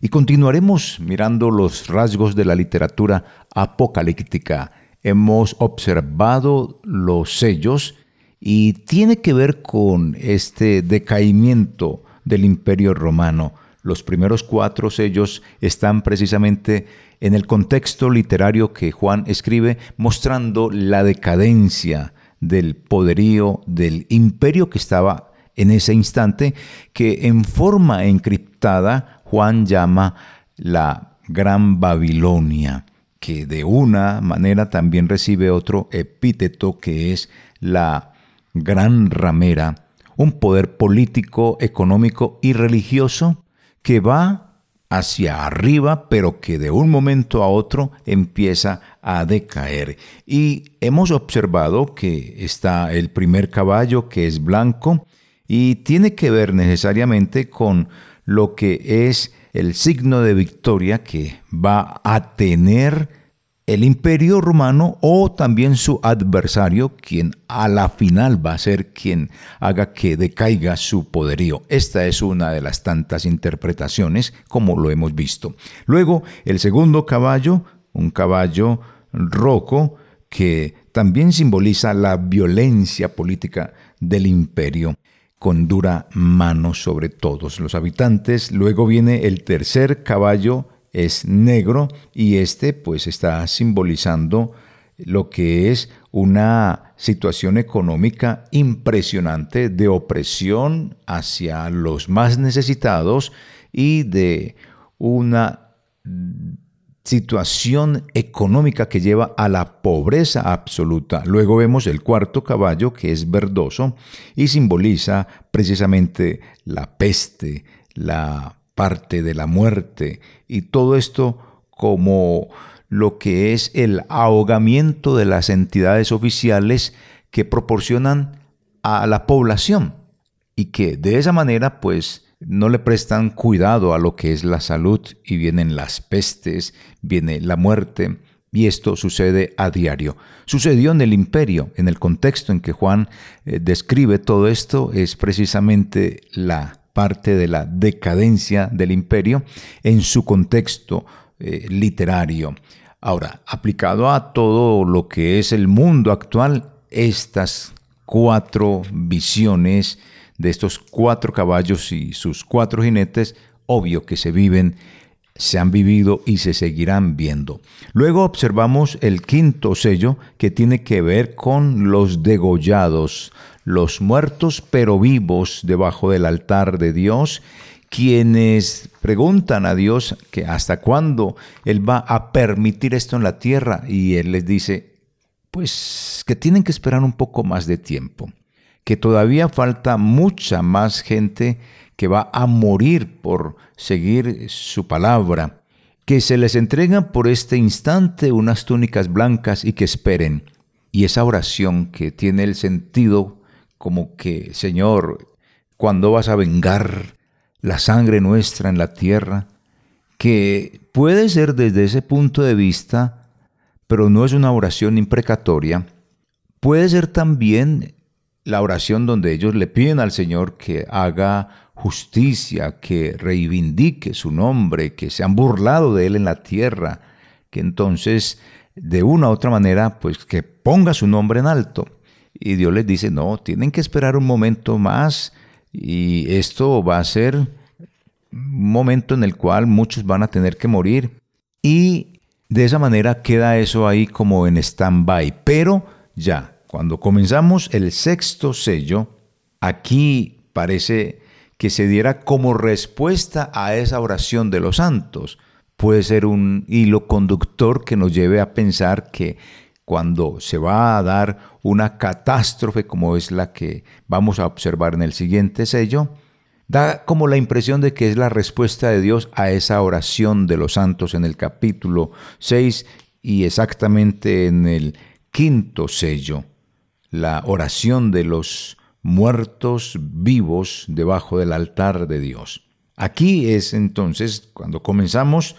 y continuaremos mirando los rasgos de la literatura apocalíptica. Hemos observado los sellos y tiene que ver con este decaimiento del imperio romano. Los primeros cuatro sellos están precisamente en el contexto literario que Juan escribe, mostrando la decadencia del poderío del imperio que estaba en ese instante, que en forma encriptada Juan llama la Gran Babilonia, que de una manera también recibe otro epíteto que es la Gran Ramera, un poder político, económico y religioso que va hacia arriba, pero que de un momento a otro empieza a decaer. Y hemos observado que está el primer caballo que es blanco y tiene que ver necesariamente con lo que es el signo de victoria que va a tener el imperio romano o también su adversario, quien a la final va a ser quien haga que decaiga su poderío. Esta es una de las tantas interpretaciones como lo hemos visto. Luego, el segundo caballo, un caballo rojo, que también simboliza la violencia política del imperio con dura mano sobre todos los habitantes. Luego viene el tercer caballo, es negro y este pues está simbolizando lo que es una situación económica impresionante de opresión hacia los más necesitados y de una situación económica que lleva a la pobreza absoluta. Luego vemos el cuarto caballo que es verdoso y simboliza precisamente la peste, la parte de la muerte y todo esto como lo que es el ahogamiento de las entidades oficiales que proporcionan a la población y que de esa manera pues no le prestan cuidado a lo que es la salud y vienen las pestes, viene la muerte y esto sucede a diario. Sucedió en el imperio, en el contexto en que Juan eh, describe todo esto es precisamente la parte de la decadencia del imperio en su contexto eh, literario. Ahora, aplicado a todo lo que es el mundo actual, estas cuatro visiones de estos cuatro caballos y sus cuatro jinetes, obvio que se viven, se han vivido y se seguirán viendo. Luego observamos el quinto sello que tiene que ver con los degollados, los muertos pero vivos debajo del altar de Dios, quienes preguntan a Dios que hasta cuándo Él va a permitir esto en la tierra y Él les dice, pues que tienen que esperar un poco más de tiempo, que todavía falta mucha más gente que va a morir por seguir su palabra, que se les entregan por este instante unas túnicas blancas y que esperen. Y esa oración que tiene el sentido como que, Señor, ¿cuándo vas a vengar la sangre nuestra en la tierra? Que puede ser desde ese punto de vista, pero no es una oración imprecatoria. Puede ser también la oración donde ellos le piden al Señor que haga justicia, que reivindique su nombre, que se han burlado de él en la tierra, que entonces de una u otra manera, pues que ponga su nombre en alto. Y Dios les dice, no, tienen que esperar un momento más y esto va a ser un momento en el cual muchos van a tener que morir. Y de esa manera queda eso ahí como en stand-by. Pero ya, cuando comenzamos el sexto sello, aquí parece que se diera como respuesta a esa oración de los santos. Puede ser un hilo conductor que nos lleve a pensar que cuando se va a dar una catástrofe como es la que vamos a observar en el siguiente sello, Da como la impresión de que es la respuesta de Dios a esa oración de los santos en el capítulo 6 y exactamente en el quinto sello, la oración de los muertos vivos debajo del altar de Dios. Aquí es entonces cuando comenzamos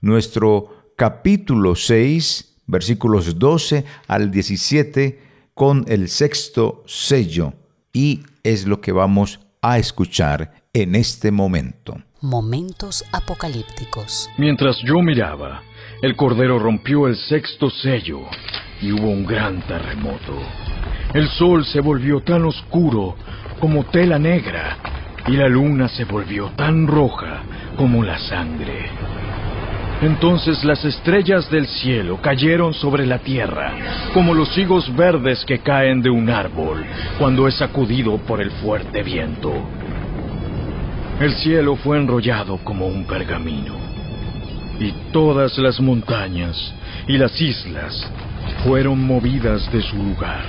nuestro capítulo 6, versículos 12 al 17, con el sexto sello, y es lo que vamos a escuchar en este momento. Momentos apocalípticos. Mientras yo miraba, el Cordero rompió el sexto sello y hubo un gran terremoto. El sol se volvió tan oscuro como tela negra y la luna se volvió tan roja como la sangre. Entonces las estrellas del cielo cayeron sobre la tierra, como los higos verdes que caen de un árbol cuando es sacudido por el fuerte viento. El cielo fue enrollado como un pergamino, y todas las montañas y las islas fueron movidas de su lugar.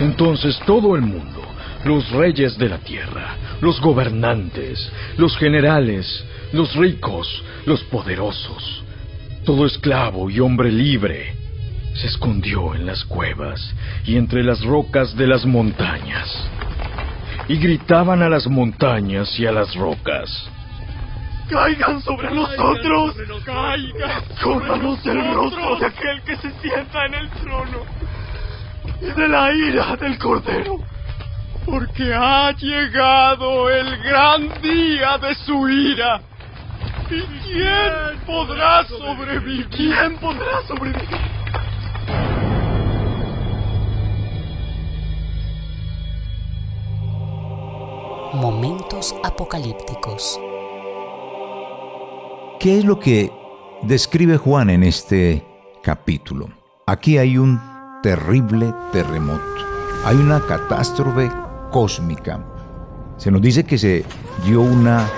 Entonces todo el mundo, los reyes de la tierra, los gobernantes, los generales, los ricos, los poderosos, todo esclavo y hombre libre, se escondió en las cuevas y entre las rocas de las montañas. Y gritaban a las montañas y a las rocas. ¡Caigan sobre nosotros! ¡Caigan! ¡Escóndanos el rostro de aquel que se sienta en el trono! ¡Y de la ira del Cordero! Porque ha llegado el gran día de su ira. ¿Y quién podrá sobrevivir? ¿Quién podrá sobrevivir? Momentos apocalípticos. ¿Qué es lo que describe Juan en este capítulo? Aquí hay un terrible terremoto, hay una catástrofe cósmica. Se nos dice que se dio una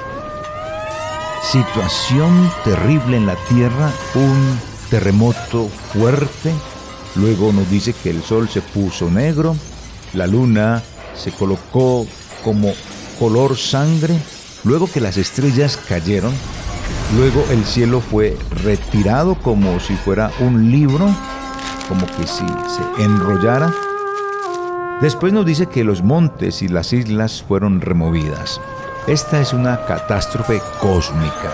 situación terrible en la Tierra, un terremoto fuerte, luego nos dice que el sol se puso negro, la luna se colocó como color sangre, luego que las estrellas cayeron, luego el cielo fue retirado como si fuera un libro, como que si se enrollara. Después nos dice que los montes y las islas fueron removidas. Esta es una catástrofe cósmica,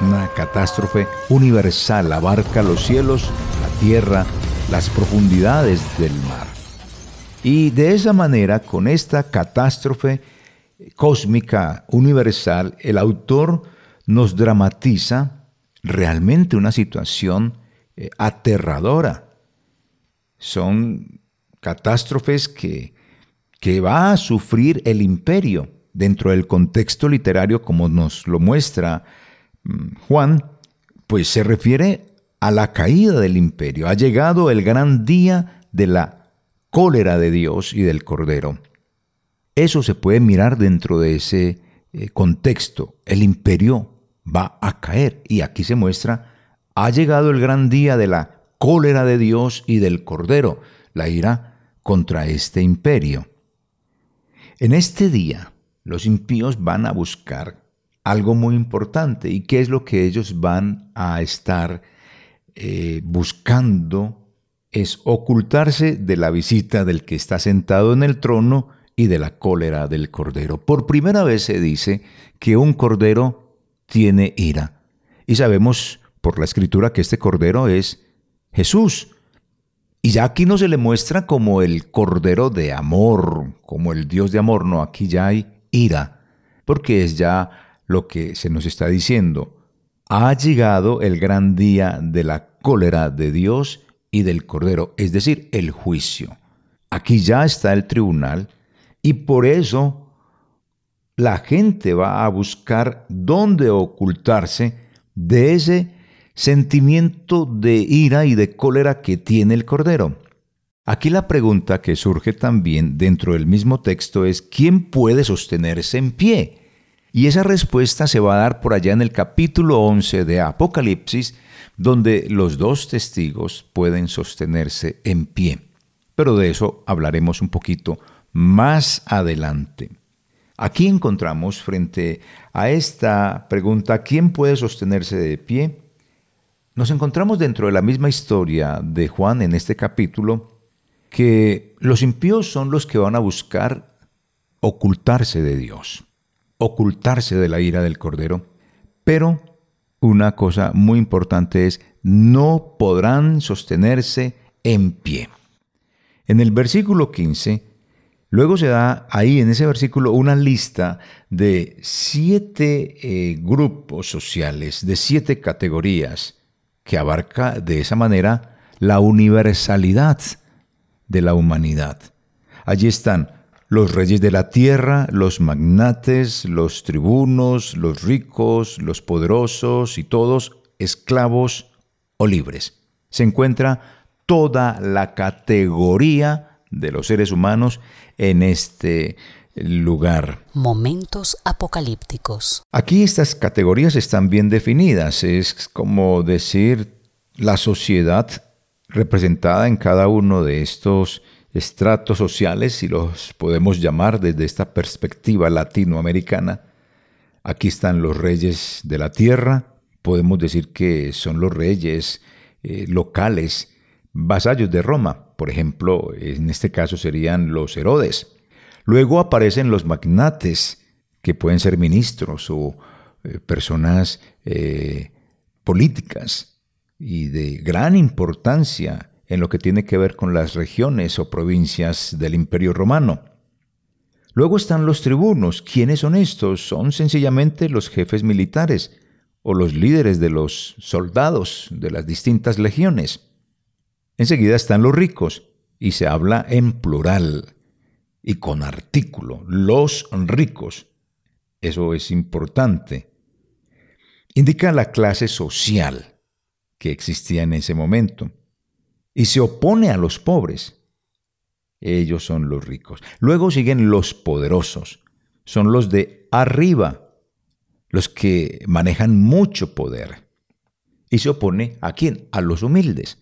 una catástrofe universal, abarca los cielos, la tierra, las profundidades del mar. Y de esa manera, con esta catástrofe cósmica universal, el autor nos dramatiza realmente una situación eh, aterradora. Son catástrofes que, que va a sufrir el imperio dentro del contexto literario como nos lo muestra mm, Juan, pues se refiere a la caída del imperio. Ha llegado el gran día de la cólera de Dios y del Cordero. Eso se puede mirar dentro de ese eh, contexto. El imperio va a caer y aquí se muestra, ha llegado el gran día de la cólera de Dios y del Cordero, la ira contra este imperio. En este día, los impíos van a buscar algo muy importante. ¿Y qué es lo que ellos van a estar eh, buscando? Es ocultarse de la visita del que está sentado en el trono y de la cólera del cordero. Por primera vez se dice que un cordero tiene ira. Y sabemos por la escritura que este cordero es Jesús. Y ya aquí no se le muestra como el cordero de amor, como el Dios de amor, no, aquí ya hay ira, porque es ya lo que se nos está diciendo. Ha llegado el gran día de la cólera de Dios y del Cordero, es decir, el juicio. Aquí ya está el tribunal y por eso la gente va a buscar dónde ocultarse de ese sentimiento de ira y de cólera que tiene el Cordero. Aquí la pregunta que surge también dentro del mismo texto es ¿quién puede sostenerse en pie? Y esa respuesta se va a dar por allá en el capítulo 11 de Apocalipsis, donde los dos testigos pueden sostenerse en pie. Pero de eso hablaremos un poquito más adelante. Aquí encontramos frente a esta pregunta, ¿quién puede sostenerse de pie? Nos encontramos dentro de la misma historia de Juan en este capítulo, que los impíos son los que van a buscar ocultarse de Dios, ocultarse de la ira del Cordero, pero una cosa muy importante es, no podrán sostenerse en pie. En el versículo 15, luego se da ahí en ese versículo una lista de siete eh, grupos sociales, de siete categorías, que abarca de esa manera la universalidad de la humanidad. Allí están los reyes de la tierra, los magnates, los tribunos, los ricos, los poderosos y todos esclavos o libres. Se encuentra toda la categoría de los seres humanos en este lugar. Momentos apocalípticos. Aquí estas categorías están bien definidas. Es como decir la sociedad representada en cada uno de estos estratos sociales, si los podemos llamar desde esta perspectiva latinoamericana. Aquí están los reyes de la tierra, podemos decir que son los reyes eh, locales, vasallos de Roma, por ejemplo, en este caso serían los Herodes. Luego aparecen los magnates, que pueden ser ministros o eh, personas eh, políticas y de gran importancia en lo que tiene que ver con las regiones o provincias del Imperio Romano. Luego están los tribunos. ¿Quiénes son estos? Son sencillamente los jefes militares o los líderes de los soldados de las distintas legiones. Enseguida están los ricos y se habla en plural y con artículo, los ricos. Eso es importante. Indica la clase social que existía en ese momento y se opone a los pobres. Ellos son los ricos. Luego siguen los poderosos. Son los de arriba, los que manejan mucho poder. Y se opone a quién? A los humildes.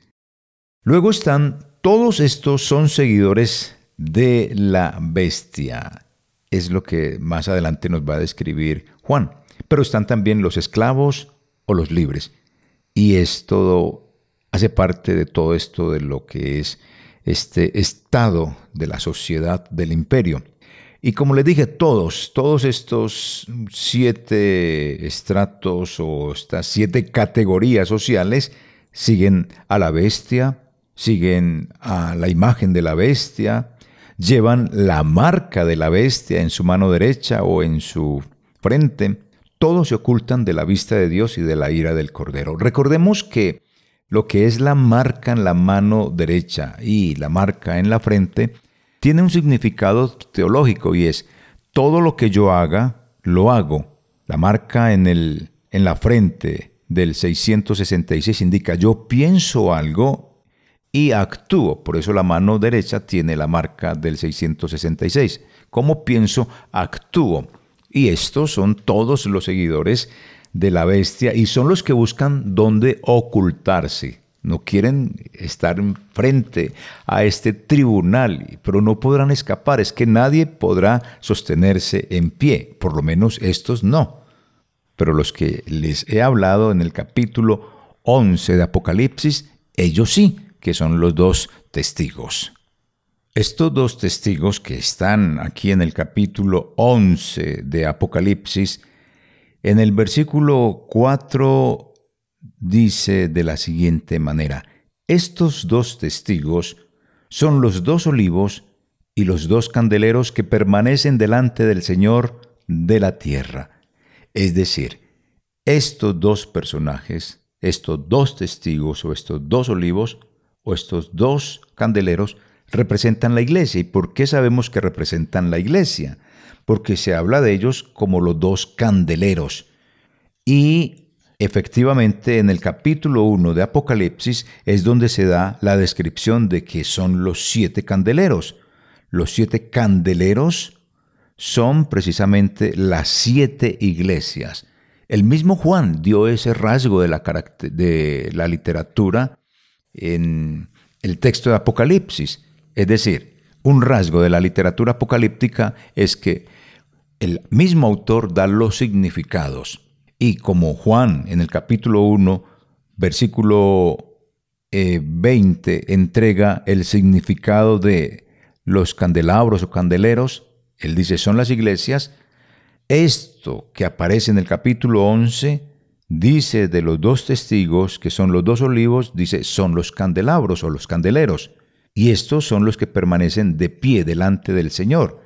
Luego están, todos estos son seguidores de la bestia. Es lo que más adelante nos va a describir Juan. Pero están también los esclavos o los libres. Y es todo hace parte de todo esto de lo que es este estado de la sociedad del imperio. Y como les dije, todos, todos estos siete estratos o estas siete categorías sociales siguen a la bestia, siguen a la imagen de la bestia, llevan la marca de la bestia en su mano derecha o en su frente. Todos se ocultan de la vista de Dios y de la ira del Cordero. Recordemos que lo que es la marca en la mano derecha y la marca en la frente, tiene un significado teológico y es todo lo que yo haga, lo hago. La marca en, el, en la frente del 666 indica yo pienso algo y actúo. Por eso la mano derecha tiene la marca del 666. ¿Cómo pienso? Actúo. Y estos son todos los seguidores de la bestia y son los que buscan dónde ocultarse. No quieren estar frente a este tribunal, pero no podrán escapar. Es que nadie podrá sostenerse en pie, por lo menos estos no. Pero los que les he hablado en el capítulo 11 de Apocalipsis, ellos sí, que son los dos testigos. Estos dos testigos que están aquí en el capítulo 11 de Apocalipsis en el versículo 4 dice de la siguiente manera, estos dos testigos son los dos olivos y los dos candeleros que permanecen delante del Señor de la tierra. Es decir, estos dos personajes, estos dos testigos o estos dos olivos estos dos candeleros representan la iglesia. ¿Y por qué sabemos que representan la iglesia? porque se habla de ellos como los dos candeleros. Y efectivamente en el capítulo 1 de Apocalipsis es donde se da la descripción de que son los siete candeleros. Los siete candeleros son precisamente las siete iglesias. El mismo Juan dio ese rasgo de la literatura en el texto de Apocalipsis. Es decir, un rasgo de la literatura apocalíptica es que el mismo autor da los significados. Y como Juan en el capítulo 1, versículo 20, eh, entrega el significado de los candelabros o candeleros, él dice son las iglesias, esto que aparece en el capítulo 11 dice de los dos testigos, que son los dos olivos, dice son los candelabros o los candeleros. Y estos son los que permanecen de pie delante del Señor.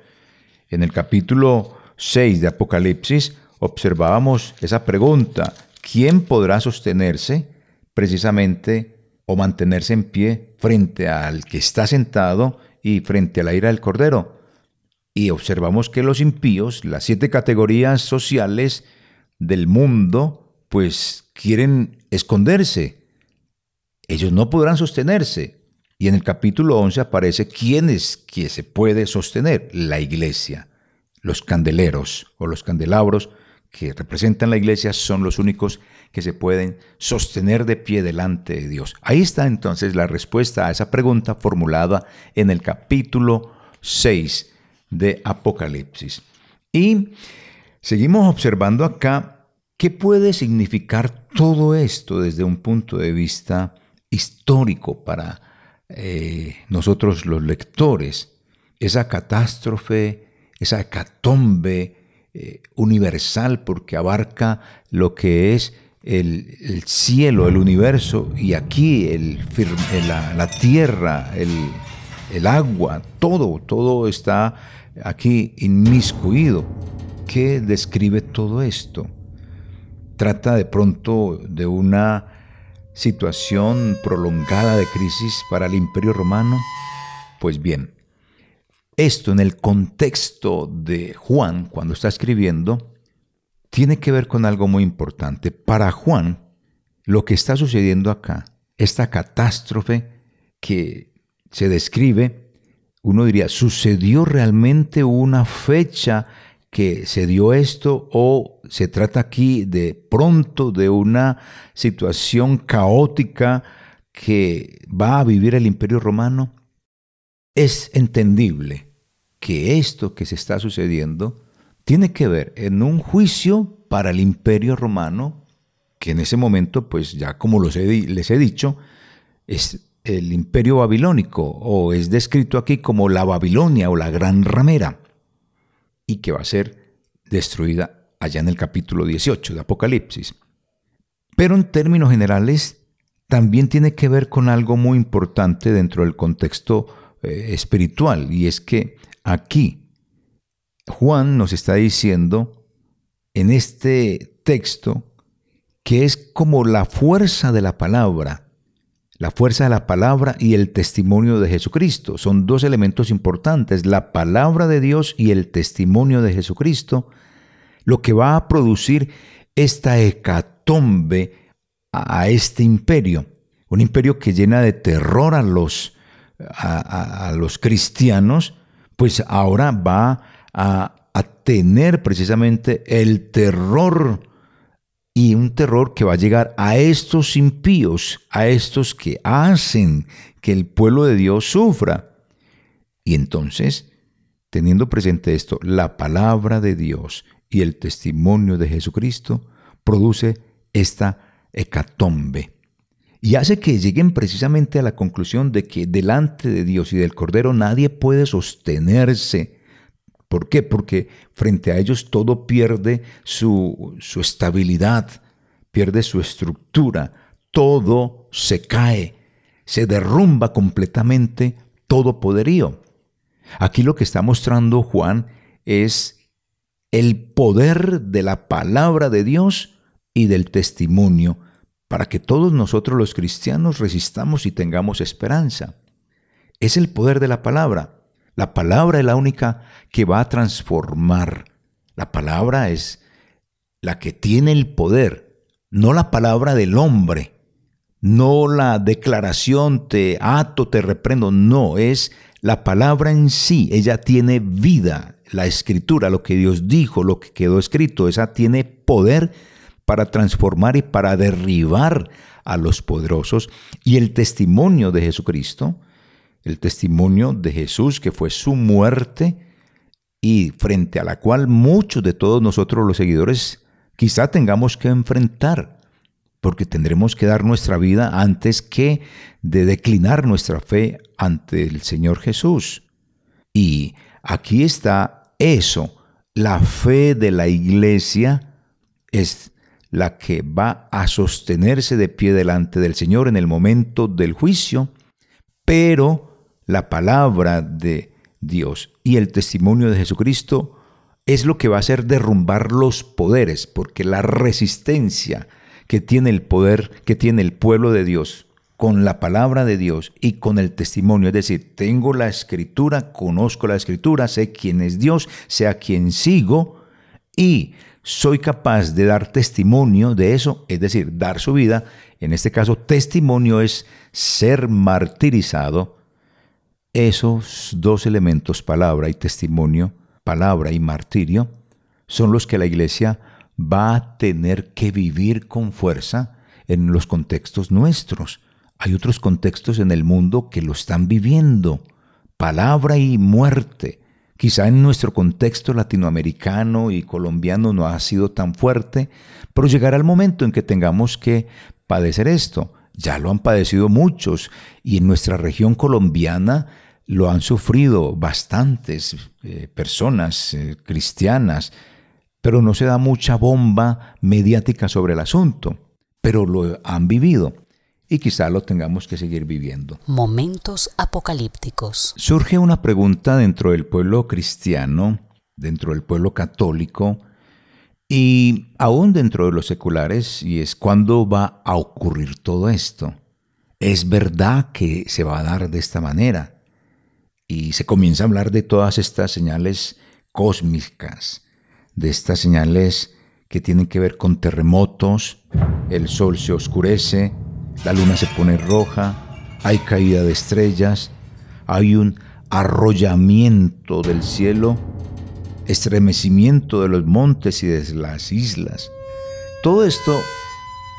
En el capítulo 6 de Apocalipsis observábamos esa pregunta, ¿quién podrá sostenerse precisamente o mantenerse en pie frente al que está sentado y frente a la ira del Cordero? Y observamos que los impíos, las siete categorías sociales del mundo, pues quieren esconderse. Ellos no podrán sostenerse. Y en el capítulo 11 aparece quién es quien se puede sostener, la iglesia. Los candeleros o los candelabros que representan la iglesia son los únicos que se pueden sostener de pie delante de Dios. Ahí está entonces la respuesta a esa pregunta formulada en el capítulo 6 de Apocalipsis. Y seguimos observando acá qué puede significar todo esto desde un punto de vista histórico para eh, nosotros los lectores. Esa catástrofe, esa hecatombe eh, universal porque abarca lo que es el, cielo, el universo y aquí la, tierra, el, el agua, todo, todo está aquí inmiscuido. ¿Qué describe todo esto? Trata de pronto de una situación prolongada de crisis para el imperio romano? Pues bien, esto en el contexto de Juan, cuando está escribiendo, tiene que ver con algo muy importante. Para Juan, lo que está sucediendo acá, esta catástrofe que se describe, uno diría, ¿sucedió realmente una fecha que se dio esto o se trata aquí de pronto de una situación caótica que va a vivir el imperio romano? Es entendible que esto que se está sucediendo tiene que ver en un juicio para el imperio romano, que en ese momento, pues ya como les he dicho, es el imperio babilónico, o es descrito aquí como la Babilonia o la gran ramera y que va a ser destruida allá en el capítulo 18 de Apocalipsis. Pero en términos generales, también tiene que ver con algo muy importante dentro del contexto eh, espiritual, y es que aquí Juan nos está diciendo en este texto que es como la fuerza de la palabra la fuerza de la palabra y el testimonio de Jesucristo. Son dos elementos importantes, la palabra de Dios y el testimonio de Jesucristo, lo que va a producir esta hecatombe a, este imperio. Un imperio que llena de terror a los, a, los cristianos, pues ahora va a, a tener precisamente el terror y un terror que va a llegar a estos impíos, a estos que hacen que el pueblo de Dios sufra. Y entonces, teniendo presente esto, la palabra de Dios y el testimonio de Jesucristo produce esta hecatombe y hace que lleguen precisamente a la conclusión de que delante de Dios y del Cordero nadie puede sostenerse ¿Por qué? Porque frente a ellos todo pierde su, estabilidad, pierde su estructura, todo se cae, se derrumba completamente todo poderío. Aquí lo que está mostrando Juan es el poder de la palabra de Dios y del testimonio para que todos nosotros los cristianos resistamos y tengamos esperanza. Es el poder de la palabra. La palabra es la única que va a transformar. La palabra es la que tiene el poder, no la palabra del hombre, no la declaración te ato, te reprendo, no, es la palabra en sí, ella tiene vida, la escritura, lo que Dios dijo, lo que quedó escrito, esa tiene poder para transformar y para derribar a los poderosos. Y el testimonio de Jesucristo el testimonio de Jesús, que fue su muerte, y frente a la cual muchos de todos nosotros los seguidores quizá tengamos que enfrentar, porque tendremos que dar nuestra vida antes que de declinar nuestra fe ante el Señor Jesús. Y aquí está eso, la fe de la iglesia es la que va a sostenerse de pie delante del Señor en el momento del juicio, pero la palabra de Dios y el testimonio de Jesucristo es lo que va a hacer derrumbar los poderes, porque la resistencia que tiene el poder, que tiene el pueblo de Dios con la palabra de Dios y con el testimonio, es decir, tengo la escritura, conozco la escritura, sé quién es Dios, sé a quién sigo y soy capaz de dar testimonio de eso, es decir, dar su vida, en este caso testimonio es ser martirizado, esos dos elementos, palabra y testimonio, palabra y martirio, son los que la iglesia va a tener que vivir con fuerza en los contextos nuestros. Hay otros contextos en el mundo que lo están viviendo. Palabra y muerte, Quizá en nuestro contexto latinoamericano y colombiano no ha sido tan fuerte, pero llegará el momento en que tengamos que padecer esto. Ya lo han padecido muchos y en nuestra región colombiana lo han sufrido bastantes eh, personas eh, cristianas, pero no se da mucha bomba mediática sobre el asunto, pero lo han vivido y quizá lo tengamos que seguir viviendo. Momentos apocalípticos. Surge una pregunta dentro del pueblo cristiano, dentro del pueblo católico y aún dentro de los seculares, y es cuándo va a ocurrir todo esto. ¿Es verdad que se va a dar de esta manera? Y se comienza a hablar de todas estas señales cósmicas, de estas señales que tienen que ver con terremotos, el sol se oscurece, la luna se pone roja, hay caída de estrellas, hay un arrollamiento del cielo, estremecimiento de los montes y de las islas. Todo esto,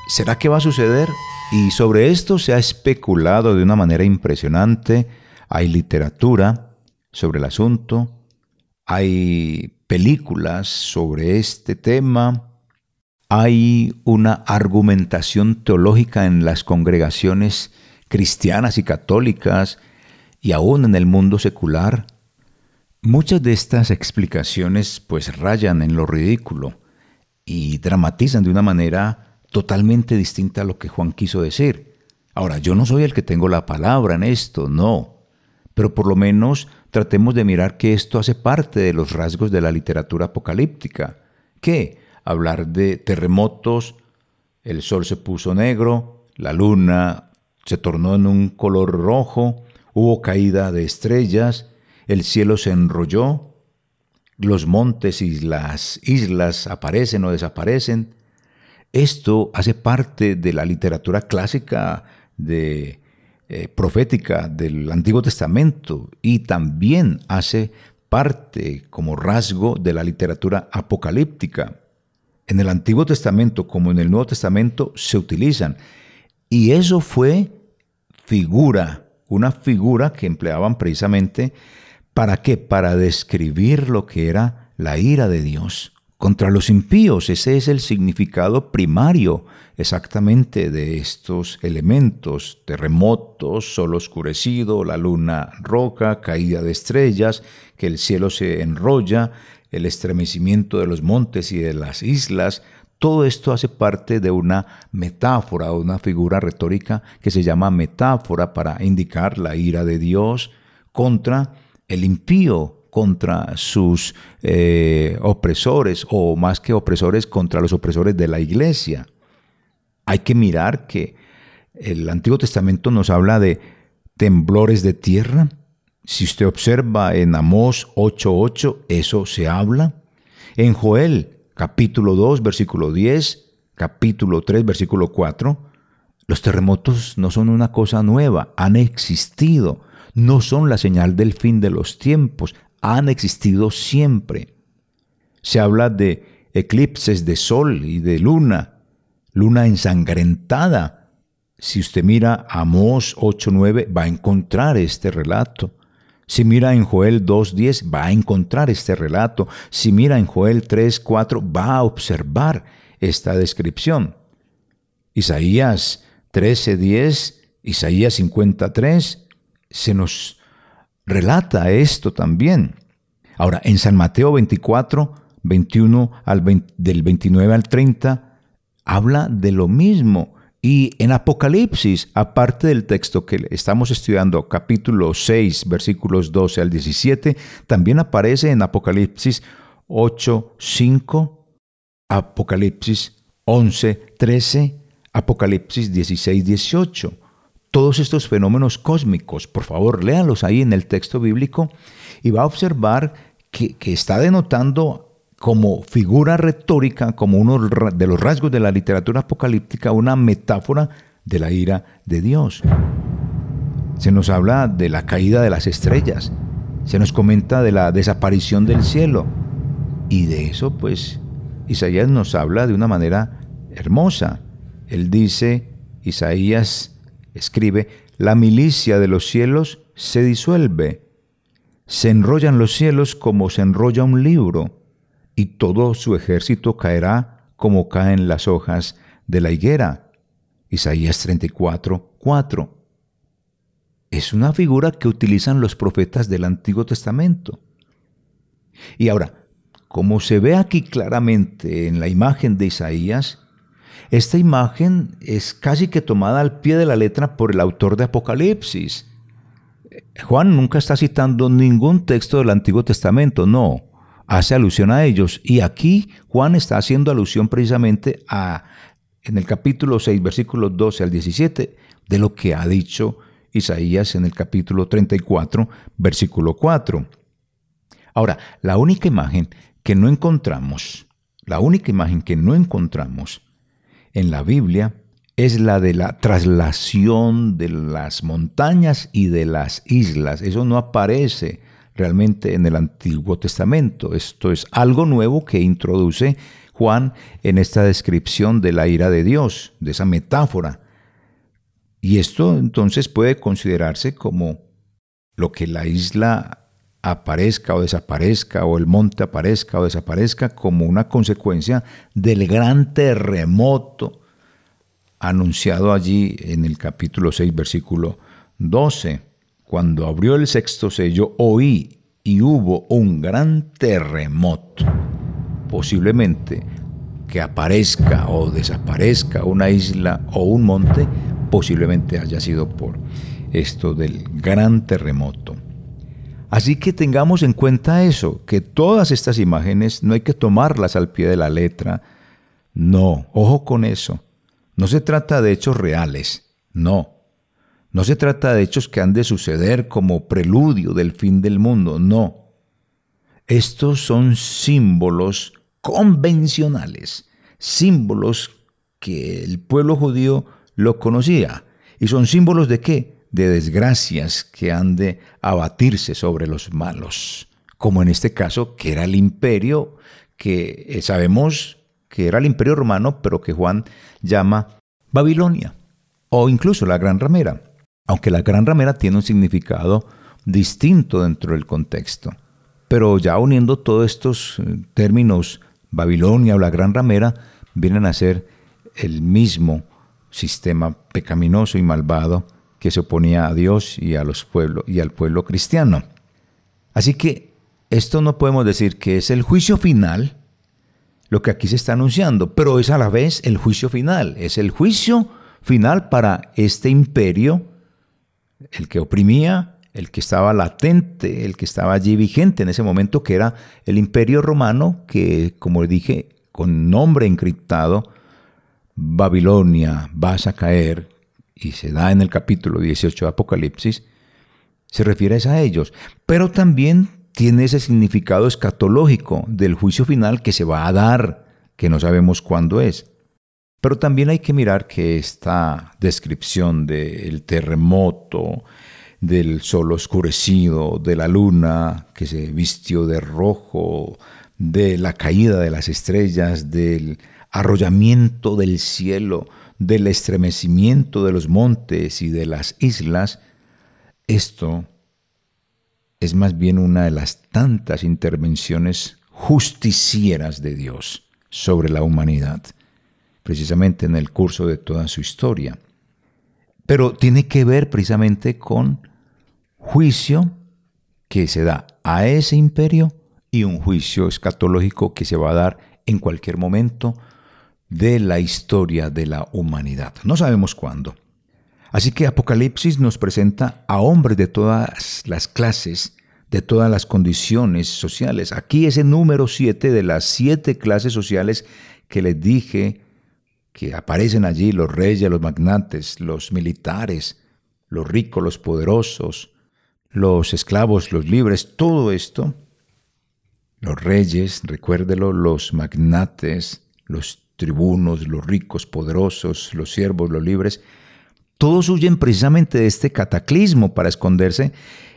¿será que va a suceder? Y sobre esto se ha especulado de una manera impresionante. Hay literatura sobre el asunto, hay películas sobre este tema, hay una argumentación teológica en las congregaciones cristianas y católicas y aún en el mundo secular. Muchas de estas explicaciones pues rayan en lo ridículo y dramatizan de una manera totalmente distinta a lo que Juan quiso decir. Ahora, yo no soy el que tengo la palabra en esto, no, pero por lo menos tratemos de mirar que esto hace parte de los rasgos de la literatura apocalíptica. ¿Qué? hablar de terremotos, el sol se puso negro, la luna se tornó en un color rojo, hubo caída de estrellas, el cielo se enrolló, los montes y las islas aparecen o desaparecen. Esto hace parte de la literatura clásica de eh, profética del Antiguo Testamento y también hace parte como rasgo de la literatura apocalíptica en el Antiguo Testamento como en el Nuevo Testamento se utilizan. Y eso fue figura, una figura que empleaban precisamente para qué? Para describir lo que era la ira de Dios contra los impíos. Ese es el significado primario exactamente de estos elementos, terremotos, sol oscurecido, la luna roja, caída de estrellas, que el cielo se enrolla, el estremecimiento de los montes y de las islas, todo esto hace parte de una metáfora una figura retórica que se llama metáfora para indicar la ira de Dios contra el impío, contra sus eh, opresores o más que opresores, contra los opresores de la iglesia. Hay que mirar que el Antiguo Testamento nos habla de temblores de tierra, si usted observa en Amós 8:8, eso se habla. En Joel capítulo 2, versículo 10, capítulo 3, versículo 4, los terremotos no son una cosa nueva, han existido, no son la señal del fin de los tiempos, han existido siempre. Se habla de eclipses de sol y de luna, luna ensangrentada. Si usted mira Amós 8:9 va a encontrar este relato Si mira en Joel 2.10 va a encontrar este relato. Si mira en Joel 3.4 va a observar esta descripción. Isaías 13.10, Isaías 53, se nos relata esto también. Ahora, en San Mateo 24, 21 al del 29 al 30, habla de lo mismo. Y en Apocalipsis, aparte del texto que estamos estudiando, capítulo 6, versículos 12 al 17, también aparece en Apocalipsis 8, 5, Apocalipsis 11, 13, Apocalipsis 16, 18. Todos estos fenómenos cósmicos, por favor, léalos ahí en el texto bíblico y va a observar que, que está denotando como figura retórica, como uno de los rasgos de la literatura apocalíptica, una metáfora de la ira de Dios. Se nos habla de la caída de las estrellas, se nos comenta de la desaparición del cielo, y de eso pues Isaías nos habla de una manera hermosa. Él dice, Isaías escribe, la milicia de los cielos se disuelve, se enrollan los cielos como se enrolla un libro y todo su ejército caerá como caen las hojas de la higuera. Isaías 34, 4. Es una figura que utilizan los profetas del Antiguo Testamento. Y ahora, como se ve aquí claramente en la imagen de Isaías, esta imagen es casi que tomada al pie de la letra por el autor de Apocalipsis. Juan nunca está citando ningún texto del Antiguo Testamento, no hace alusión a ellos. Y aquí Juan está haciendo alusión precisamente a, en el capítulo 6, versículos 12 al 17, de lo que ha dicho Isaías en el capítulo 34, versículo 4. Ahora, la única imagen que no encontramos, la única imagen que no encontramos en la Biblia es la de la traslación de las montañas y de las islas. Eso no aparece realmente en el Antiguo Testamento. Esto es algo nuevo que introduce Juan en esta descripción de la ira de Dios, de esa metáfora. Y esto entonces puede considerarse como lo que la isla aparezca o desaparezca, o el monte aparezca o desaparezca, como una consecuencia del gran terremoto anunciado allí en el capítulo 6, versículo 12. Cuando abrió el sexto sello, oí y hubo un gran terremoto. Posiblemente que aparezca o desaparezca una isla o un monte, posiblemente haya sido por esto del gran terremoto. Así que tengamos en cuenta eso, que todas estas imágenes no hay que tomarlas al pie de la letra. No, ojo con eso. No se trata de hechos reales, no. No se trata de hechos que han de suceder como preludio del fin del mundo, no. Estos son símbolos convencionales, símbolos que el pueblo judío lo conocía. ¿Y son símbolos de qué? De desgracias que han de abatirse sobre los malos, como en este caso, que era el imperio, que eh, sabemos que era el imperio romano, pero que Juan llama Babilonia, o incluso la gran ramera aunque la gran ramera tiene un significado distinto dentro del contexto. Pero ya uniendo todos estos eh, términos, Babilonia o la gran ramera vienen a ser el mismo sistema pecaminoso y malvado que se oponía a Dios y a los pueblos y al pueblo cristiano. Así que esto no podemos decir que es el juicio final lo que aquí se está anunciando, pero es a la vez el juicio final, es el juicio final para este imperio el que oprimía, el que estaba latente, el que estaba allí vigente en ese momento, que era el imperio romano, que como dije, con nombre encriptado, Babilonia vas a caer, y se da en el capítulo 18 de Apocalipsis, se refiere a ellos, pero también tiene ese significado escatológico del juicio final que se va a dar, que no sabemos cuándo es. Pero también hay que mirar que esta descripción del terremoto, del sol oscurecido, de la luna que se vistió de rojo, de la caída de las estrellas, del arrollamiento del cielo, del estremecimiento de los montes y de las islas, esto es más bien una de las tantas intervenciones justicieras de Dios sobre la humanidad, precisamente en el curso de toda su historia. Pero tiene que ver precisamente con juicio que se da a ese imperio y un juicio escatológico que se va a dar en cualquier momento de la historia de la humanidad. No sabemos cuándo. Así que Apocalipsis nos presenta a hombres de todas las clases, de todas las condiciones sociales. Aquí ese número siete de las siete clases sociales que les dije que aparecen allí, los reyes, los magnates, los militares, los ricos, los poderosos, los esclavos, los libres, todo esto, los reyes, recuérdelo, los magnates, los tribunos, los ricos, poderosos, los siervos, los libres, todos huyen precisamente de este cataclismo para esconderse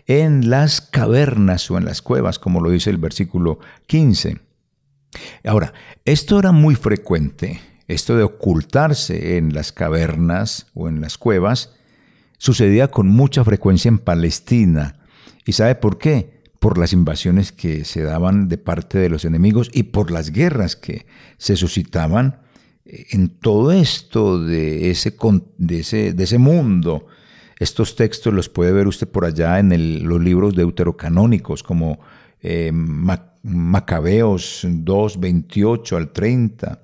en las cavernas o en las cuevas, como lo dice el versículo 15. Ahora, esto era muy frecuente, esto de ocultarse en las cavernas o en las cuevas, sucedía con mucha frecuencia en Palestina. ¿Y sabe por qué? Por las invasiones que se daban de parte de los enemigos y por las guerras que se suscitaban en todo esto de ese, de ese, de ese mundo, estos textos los puede ver usted por allá en los libros deuterocanónicos, como eh, Macabeos 2, 28 al 30.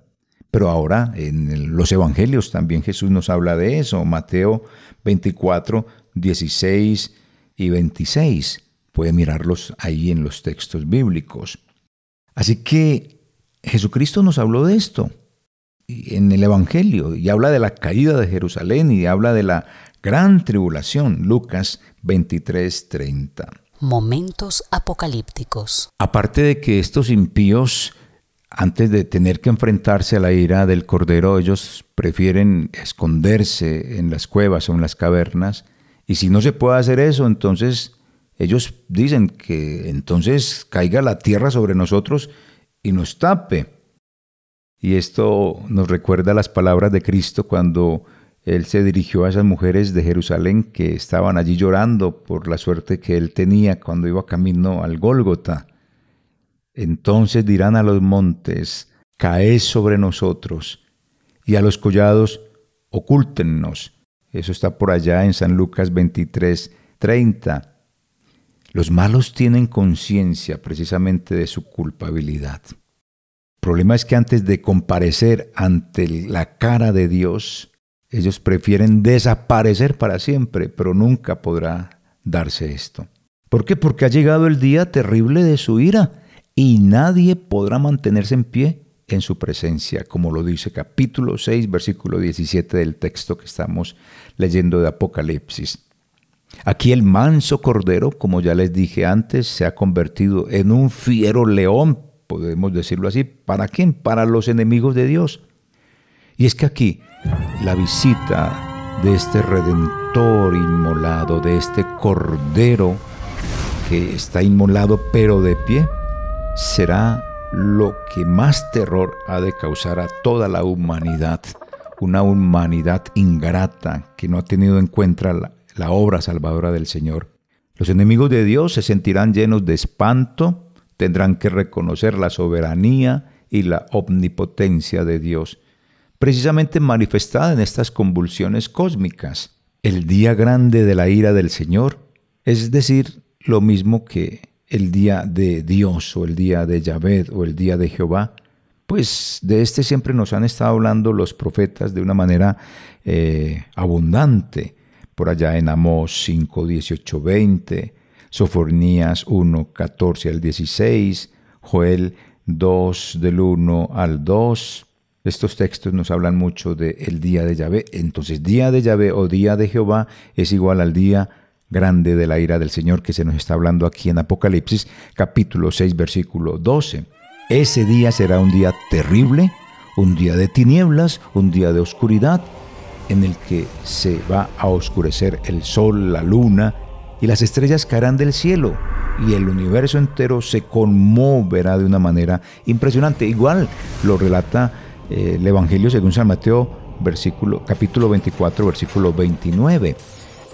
Pero ahora en los evangelios también Jesús nos habla de eso. Mateo 24, 16 y 26. Puede mirarlos ahí en los textos bíblicos. Así que Jesucristo nos habló de esto en el Evangelio y habla de la caída de Jerusalén y habla de la gran tribulación, Lucas 23:30. Momentos apocalípticos. Aparte de que estos impíos, antes de tener que enfrentarse a la ira del Cordero, ellos prefieren esconderse en las cuevas o en las cavernas, y si no se puede hacer eso, entonces ellos dicen que entonces caiga la tierra sobre nosotros y nos tape. Y esto nos recuerda las palabras de Cristo cuando Él se dirigió a esas mujeres de Jerusalén que estaban allí llorando por la suerte que Él tenía cuando iba camino al Gólgota. Entonces dirán a los montes, caed sobre nosotros, y a los collados, ocúltennos. Eso está por allá en San Lucas 23, 30. Los malos tienen conciencia precisamente de su culpabilidad. El problema es que antes de comparecer ante la cara de Dios, ellos prefieren desaparecer para siempre, pero nunca podrá darse esto. ¿Por qué? Porque ha llegado el día terrible de su ira y nadie podrá mantenerse en pie en su presencia, como lo dice capítulo 6, versículo 17 del texto que estamos leyendo de Apocalipsis. Aquí el manso cordero, como ya les dije antes, se ha convertido en un fiero león podemos decirlo así. ¿Para quién? Para los enemigos de Dios. Y es que aquí la visita de este redentor inmolado, de este cordero que está inmolado pero de pie, será lo que más terror ha de causar a toda la humanidad. Una humanidad ingrata que no ha tenido en cuenta la, la obra salvadora del Señor. Los enemigos de Dios se sentirán llenos de espanto, tendrán que reconocer la soberanía y la omnipotencia de Dios, precisamente manifestada en estas convulsiones cósmicas. El día grande de la ira del Señor, es decir, lo mismo que el día de Dios o el día de Yahvé o el día de Jehová, pues de este siempre nos han estado hablando los profetas de una manera eh, abundante, por allá en Amós 5, 18, 20, Sofornías 1, 14 al 16, Joel 2 del 1 al 2. Estos textos nos hablan mucho del día de Yahvé. Entonces, día de Yahvé o día de Jehová es igual al día grande de la ira del Señor que se nos está hablando aquí en Apocalipsis capítulo 6 versículo 12. Ese día será un día terrible, un día de tinieblas, un día de oscuridad, en el que se va a oscurecer el sol, la luna y las estrellas caerán del cielo y el universo entero se conmoverá de una manera impresionante. Igual lo relata eh, el Evangelio según San Mateo, versículo, capítulo 24, versículo 29.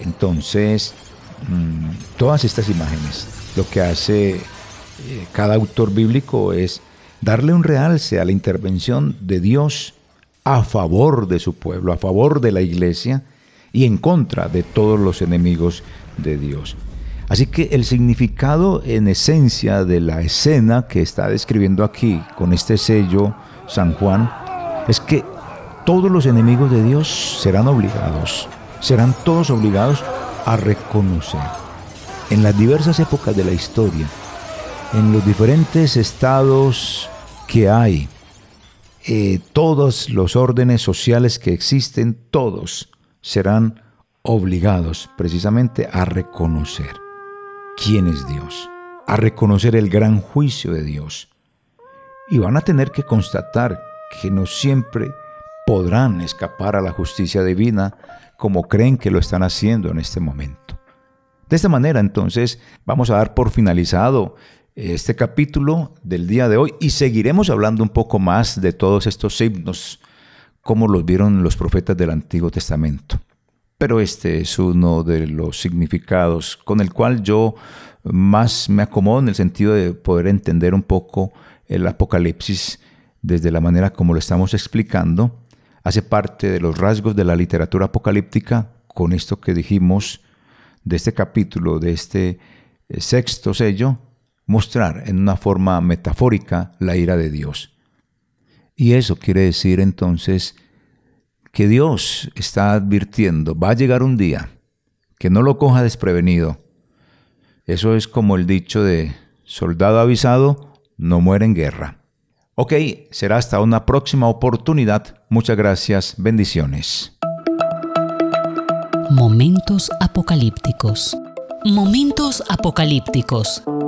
Entonces, mm, todas estas imágenes lo que hace eh, cada autor bíblico es darle un realce a la intervención de Dios a favor de su pueblo, a favor de la iglesia y en contra de todos los enemigos de Dios. Así que el significado en esencia de la escena que está describiendo aquí con este sello San Juan es que todos los enemigos de Dios serán obligados, serán todos obligados a reconocer en las diversas épocas de la historia, en los diferentes estados que hay, eh, todos los órdenes sociales que existen, todos serán obligados precisamente a reconocer quién es Dios, a reconocer el gran juicio de Dios. Y van a tener que constatar que no siempre podrán escapar a la justicia divina como creen que lo están haciendo en este momento. De esta manera, entonces, vamos a dar por finalizado este capítulo del día de hoy y seguiremos hablando un poco más de todos estos himnos, como los vieron los profetas del Antiguo Testamento. Pero este es uno de los significados con el cual yo más me acomodo en el sentido de poder entender un poco el Apocalipsis desde la manera como lo estamos explicando. Hace parte de los rasgos de la literatura apocalíptica con esto que dijimos de este capítulo, de este eh, sexto sello, mostrar en una forma metafórica la ira de Dios. Y eso quiere decir entonces que Dios está advirtiendo, va a llegar un día, que no lo coja desprevenido. Eso es como el dicho de soldado avisado, no muere en guerra. Ok, será hasta una próxima oportunidad. Muchas gracias, bendiciones. Momentos apocalípticos. Momentos apocalípticos.